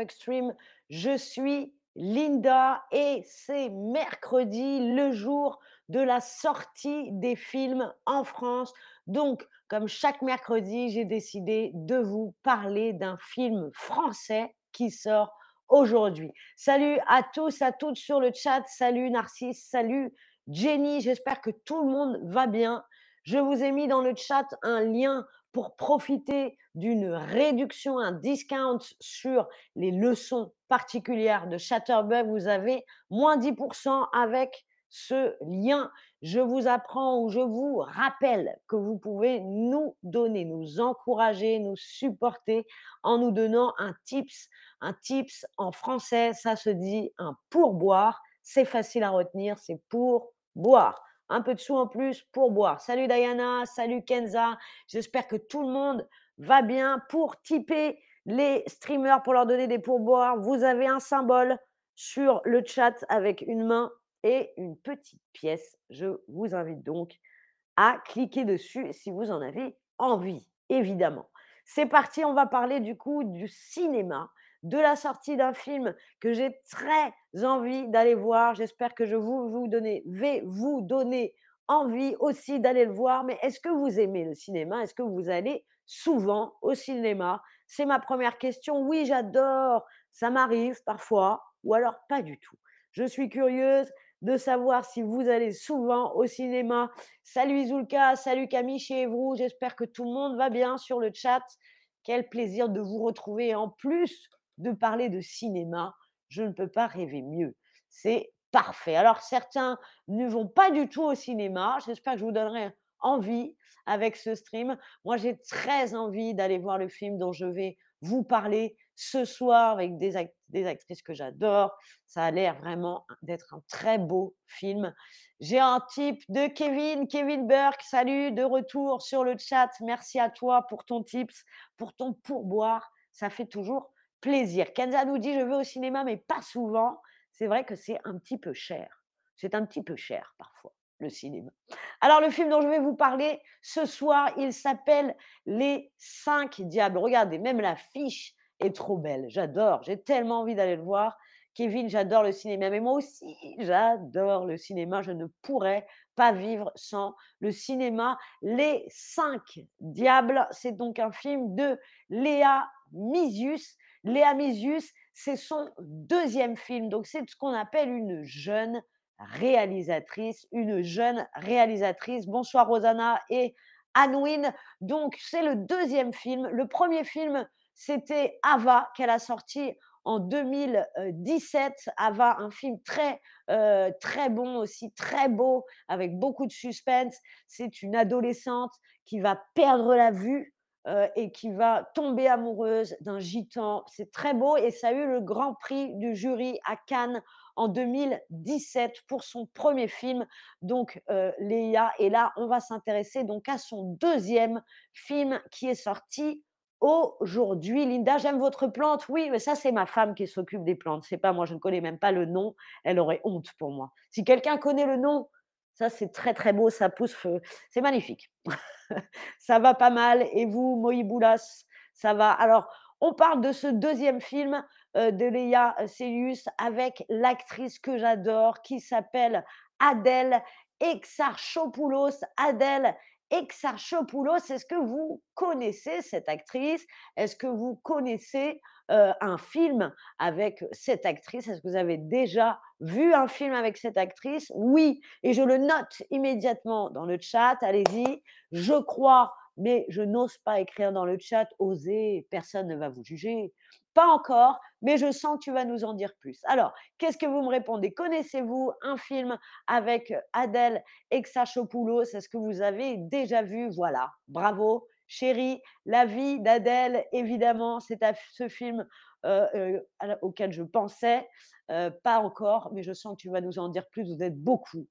Extreme. Je suis Linda et c'est mercredi, le jour de la sortie des films en France. Donc, comme chaque mercredi, j'ai décidé de vous parler d'un film français qui sort aujourd'hui. Salut à tous, à toutes sur le chat. Salut Narcisse, salut Jenny. J'espère que tout le monde va bien. Je vous ai mis dans le chat un lien pour profiter d'une réduction, un discount sur les leçons particulières de Chatterbug. Vous avez moins 10% avec ce lien. Je vous apprends ou je vous rappelle que vous pouvez nous donner, nous encourager, nous supporter en nous donnant un tips. Un tips en français, ça se dit un pourboire. C'est facile à retenir, c'est pour boire un peu de sous en plus pour boire. Salut Diana, salut Kenza. J'espère que tout le monde va bien. Pour typer les streamers, pour leur donner des pourboires, vous avez un symbole sur le chat avec une main et une petite pièce. Je vous invite donc à cliquer dessus si vous en avez envie, évidemment. C'est parti, on va parler du coup du cinéma de la sortie d'un film que j'ai très envie d'aller voir. J'espère que je vous, vais vous donner envie aussi d'aller le voir. Mais est-ce que vous aimez le cinéma? Est-ce que vous allez souvent au cinéma? C'est ma première question. Oui, j'adore. Ça m'arrive parfois ou alors pas du tout. Je suis curieuse de savoir si vous allez souvent au cinéma. Salut Zulka, salut Camille chez vous. J'espère que tout le monde va bien sur le chat. Quel plaisir de vous retrouver. En plus, de parler de cinéma, je ne peux pas rêver mieux. C'est parfait. Alors certains ne vont pas du tout au cinéma. J'espère que je vous donnerai envie avec ce stream. Moi, j'ai très envie d'aller voir le film dont je vais vous parler ce soir avec des, actrices que j'adore. Ça a l'air vraiment d'être un très beau film. J'ai un type de Kevin, Kevin Burke. Salut, de retour sur le chat. Merci à toi pour ton tips, pour ton pourboire. Ça fait toujours plaisir. Kenza nous dit, je vais au cinéma, mais pas souvent. C'est vrai que c'est un petit peu cher. C'est un petit peu cher parfois, le cinéma. Alors, le film dont je vais vous parler ce soir, il s'appelle Les Cinq Diables. Regardez, même l'affiche est trop belle. J'adore. J'ai tellement envie d'aller le voir. Kevin, j'adore le cinéma, mais moi aussi, j'adore le cinéma. Je ne pourrais pas vivre sans le cinéma. Les Cinq Diables, c'est donc un film de Léa Misius Léa Misius, c'est son deuxième film. Donc, c'est ce qu'on appelle une jeune réalisatrice, une jeune réalisatrice. Bonsoir Rosanna et Anouine. Donc, c'est le deuxième film. Le premier film, c'était Ava, qu'elle a sorti en 2017. Ava, un film très, euh, très bon aussi, très beau, avec beaucoup de suspense. C'est une adolescente qui va perdre la vue euh, et qui va tomber amoureuse d'un gitan. C'est très beau et ça a eu le grand prix du jury à Cannes en 2017 pour son premier film, donc euh, Léa. Et là, on va s'intéresser donc à son deuxième film qui est sorti aujourd'hui. Linda, j'aime votre plante. Oui, mais ça, c'est ma femme qui s'occupe des plantes. C'est pas moi, je ne connais même pas le nom. Elle aurait honte pour moi. Si quelqu'un connaît le nom, ça, c'est très, très beau. Ça pousse. C'est magnifique. ça va pas mal. Et vous, Moïboulas, ça va. Alors, on parle de ce deuxième film euh, de Léa Célius avec l'actrice que j'adore qui s'appelle Adèle Exarchopoulos. Adèle Exarchopoulos, est-ce que vous connaissez cette actrice? Est-ce que vous connaissez euh, un film avec cette actrice? Est-ce que vous avez déjà vu un film avec cette actrice? Oui, et je le note immédiatement dans le chat. Allez-y. Je crois, mais je n'ose pas écrire dans le chat. Osez, personne ne va vous juger. Pas encore, mais je sens que tu vas nous en dire plus. Alors, qu'est-ce que vous me répondez? Connaissez-vous un film avec Adèle Exarchopoulos? Est-ce que vous avez déjà vu? Voilà, bravo. Chérie, la vie d'Adèle, évidemment, c'est ce film euh, euh, auquel je pensais. Euh, pas encore, mais je sens que tu vas nous en dire plus. Vous êtes beaucoup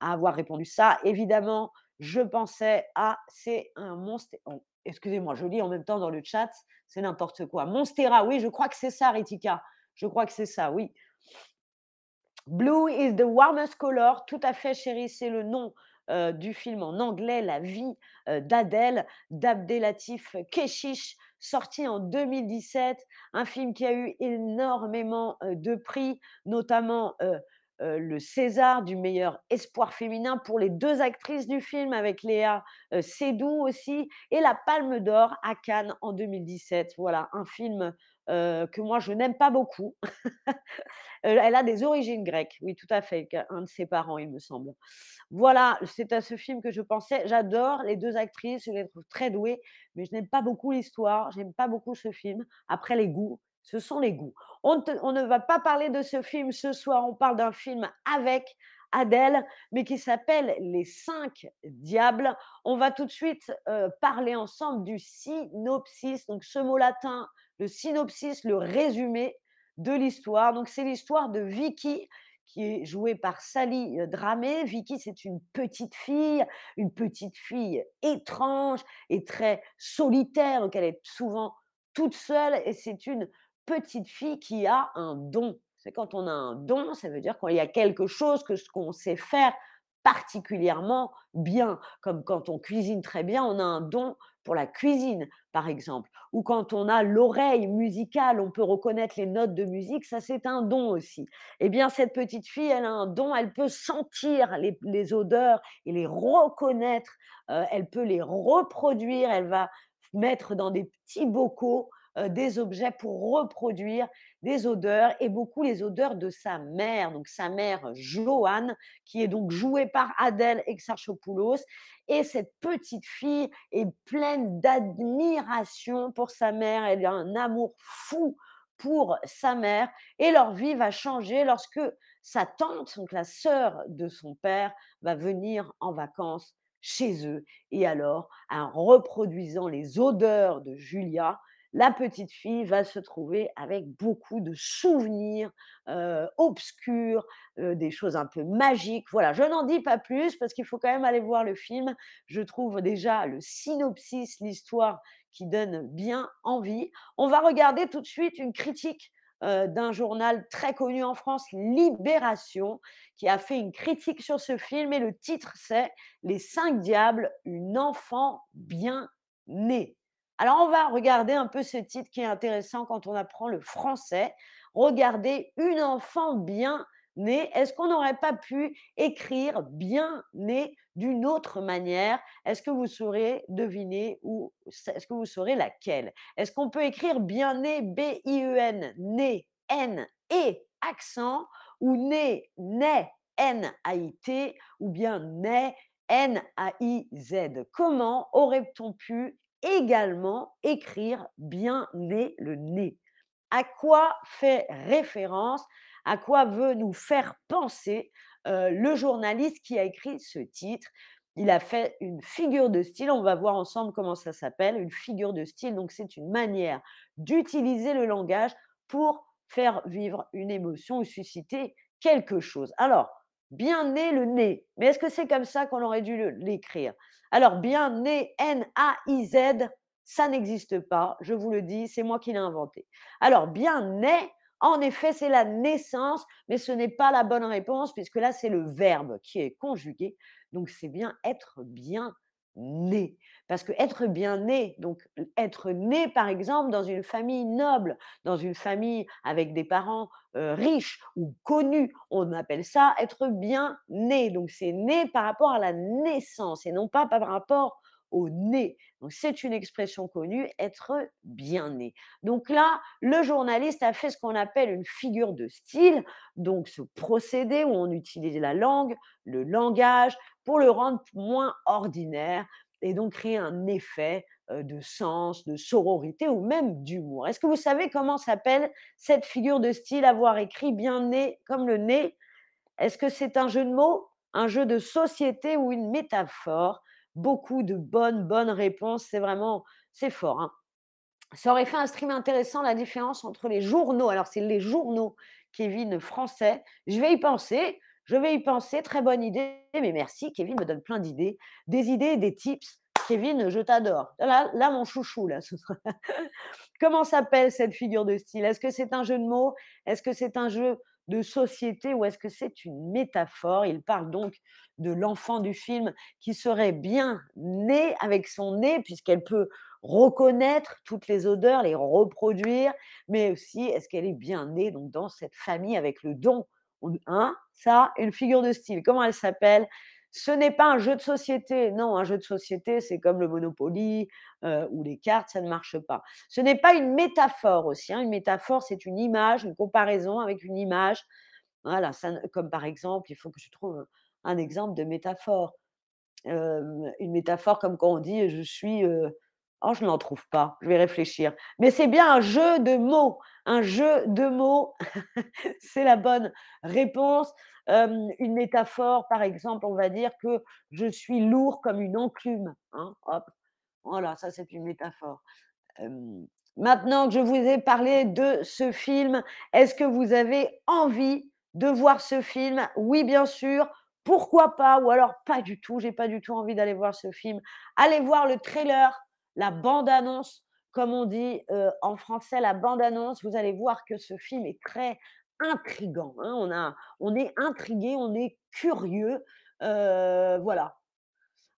à avoir répondu ça. Évidemment, je pensais à c'est un monstre. Oh, excusez-moi, je lis en même temps dans le chat, c'est n'importe quoi. Monstera, oui, je crois que c'est ça, Ritika. Je crois que c'est ça, oui. Blue is the warmest color. Tout à fait, chérie, c'est le nom du film en anglais, La vie d'Adèle, d'Abdelatif Keshish. sorti en 2017, un film qui a eu énormément, heu, de prix, notamment, heu, le César du meilleur espoir féminin pour les 2 actrices du film avec Léa, heu, Seydoux aussi et la Palme d'or à Cannes en 2017. Voilà, un film, heu, que moi je n'aime pas beaucoup. Heu, elle a des origines grecques, oui tout à fait, qu'un de ses parents il me semble. Voilà, c'est à ce film que je pensais. J'adore les 2 actrices, je les trouve très douées, mais je n'aime pas beaucoup l'histoire, j'aime pas beaucoup ce film. Après les goûts, ce sont les goûts. On ne va pas parler de ce film ce soir, on parle d'un film avec Adèle, mais qui s'appelle Les 5 diables. On va tout de suite, heu, parler ensemble du synopsis, donc ce mot latin, le synopsis, le résumé de l'histoire. Donc c'est l'histoire de Vicky, qui est jouée par Sally, heu, Dramé. Vicky, c'est une petite fille, une petite fille étrange et très solitaire, donc elle est souvent toute seule et c'est une petite fille qui a un don. C'est quand on a un don, ça veut dire qu'il y a quelque chose que ce qu'on sait faire particulièrement bien, comme quand on cuisine très bien, on a un don pour la cuisine, par exemple, ou quand on a l'oreille musicale, on peut reconnaître les notes de musique, ça c'est un don aussi. Eh bien, cette petite fille, elle a un don, elle peut sentir les, odeurs et les reconnaître, euh, elle peut les reproduire, elle va mettre dans des petits bocaux euh, des objets pour reproduire des odeurs et beaucoup les odeurs de sa mère, donc sa mère Joanne, qui est donc jouée par Adèle Exarchopoulos. Et cette petite fille est pleine d'admiration pour sa mère, elle a un amour fou pour sa mère et leur vie va changer lorsque sa tante, donc la sœur de son père, va venir en vacances chez eux. Et alors, en reproduisant les odeurs de Julia, la petite fille va se trouver avec beaucoup de souvenirs obscurs, des choses un peu magiques. Voilà, je n'en dis pas plus parce qu'il faut quand même aller voir le film. Je trouve déjà le synopsis, l'histoire qui donne bien envie. On va regarder tout de suite une critique d'un journal très connu en France, Libération, qui a fait une critique sur ce film et le titre c'est Les cinq diables, une enfant bien née. Alors, on va regarder un peu ce titre qui est intéressant quand on apprend le français. Regardez une enfant bien née. Est-ce qu'on n'aurait pas pu écrire bien née d'une autre manière? Est-ce que vous saurez deviner ou est-ce que vous saurez laquelle? Est-ce qu'on peut écrire bien né B-I-E-N, né, N, et accent ou né, né, N-A-I-T ou bien né, N-A-I-Z Comment aurait-on pu également écrire bien né le nez. À quoi fait référence À quoi veut nous faire penser le journaliste qui a écrit ce titre? Il a fait une figure de style. On va voir ensemble comment ça s'appelle. Une figure de style. Donc c'est une manière d'utiliser le langage pour faire vivre une émotion ou susciter quelque chose. Alors, bien né le nez. Mais est-ce que c'est comme ça qu'on aurait dû l'écrire? Alors, bien né, N-A-I-Z, ça n'existe pas, je vous le dis, c'est moi qui l'ai inventé. Alors, bien né, en effet, c'est la naissance, mais ce n'est pas la bonne réponse, puisque là, c'est le verbe qui est conjugué. Donc, c'est bien être bien né. Parce que être bien né, donc être né par exemple dans une famille noble, dans une famille avec des parents riches ou connus, on appelle ça être bien né. Donc c'est né par rapport à la naissance et non pas par rapport au nez. Donc c'est une expression connue, être bien né. Donc là, le journaliste a fait ce qu'on appelle une figure de style, donc ce procédé où on utilise la langue, le langage, pour le rendre moins ordinaire et donc créer un effet de sens, de sororité ou même d'humour. Est-ce que vous savez comment s'appelle cette figure de style, avoir écrit bien né comme le nez? Est-ce que c'est un jeu de mots, un jeu de société ou une métaphore? Beaucoup de bonnes, bonnes réponses. C'est vraiment, c'est fort. Hein. ça aurait fait un stream intéressant, la différence entre les journaux. Alors, c'est les journaux, Kevin, français. Je vais y penser. Je vais y penser, très bonne idée, mais merci, Kevin me donne plein d'idées, des idées des tips. Kevin, je t'adore. Là, là, mon chouchou, là. Comment s'appelle cette figure de style? Est-ce que c'est un jeu de mots? Est-ce que c'est un jeu de société ou est-ce que c'est une métaphore? Il parle donc de l'enfant du film qui serait bien né avec son nez, puisqu'elle peut reconnaître toutes les odeurs, les reproduire, mais aussi est-ce qu'elle est bien née donc dans cette famille avec le don? On hein? Ça, une figure de style, comment elle s'appelle? Ce n'est pas un jeu de société. Non, un jeu de société, c'est comme le Monopoly, heu, ou les cartes, ça ne marche pas. Ce n'est pas une métaphore aussi, hein. Une métaphore, c'est une image, une comparaison avec une image. Voilà, comme par exemple, il faut que je trouve un exemple de métaphore. Hem, une métaphore comme quand on dit: «Je suis, heu» oh je n'en trouve pas, je vais réfléchir. Mais c'est bien un jeu de mots, un jeu de mots, c'est la bonne réponse. Une métaphore, par exemple, on va dire que je suis lourd comme une enclume, hein, hop. Voilà, ça c'est une métaphore. Maintenant que je vous ai parlé de ce film, est-ce que vous avez envie de voir ce film? Oui, bien sûr. Pourquoi pas? Ou alors pas du tout, j'ai pas du tout envie d'aller voir ce film. Allez voir le trailer, la bande annonce, comme on dit, heu, en français, la bande annonce. Vous allez voir que ce film est très intrigant, hein. On est intrigué, on est curieux, heu, voilà.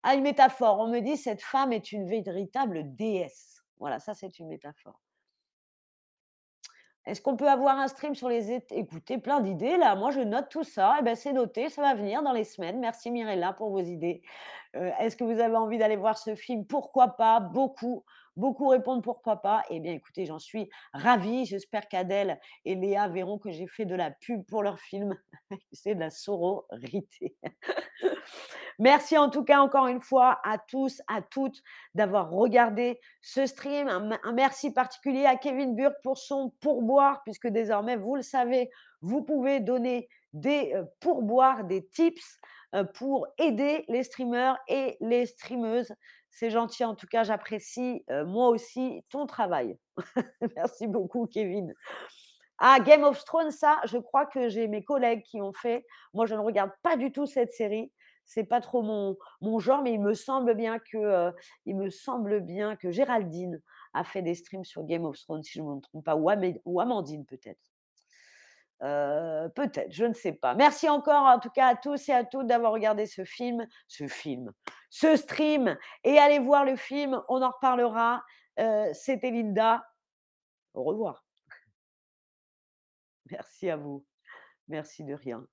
Ah, une métaphore, on me dit: «Cette femme est une véritable déesse». Voilà, ça c'est une métaphore. Est-ce qu'on peut avoir un stream sur les écoutez, plein d'idées là, moi je note tout ça et bah, c'est noté, ça va venir dans les semaines. Merci Mirella pour vos idées. Heu, est-ce que vous avez envie d'aller voir ce film? Pourquoi pas? Beaucoup, beaucoup répondent: «Pourquoi pas?» et bien écoutez, j'en suis ravie. J'espère qu'Adèle et Léa verront que j'ai fait de la pub pour leur film. C'est de la sororité. Merci en tout cas encore une fois à tous, à toutes d'avoir regardé ce stream. Un me un merci particulier à Kevin Burk pour son pourboire puisque désormais, vous le savez, vous pouvez donner des, heu, pourboires, des tips, heu, pour aider les streamers et les streameuses. C'est gentil en tout cas, j'apprécie, heu, moi aussi ton travail. Merci beaucoup Kevin. Ah, Game of Thrones, ça, je crois que j'ai mes collègues qui ont fait. Moi, je ne regarde pas du tout cette série. C'est pas trop mon mon genre, mais il me semble bien que, heu, il me semble bien que Géraldine a fait des streams sur Game of Thrones, si je ne me trompe pas, ou ou Amandine peut-être. Heu, peut-être, je ne sais pas. Merci encore en tout cas à tous et à toutes d'avoir regardé ce film ce film, ce stream et allez voir le film, on en reparlera. Heu, c'était Linda. Au revoir. Merci à vous. Merci, de rien.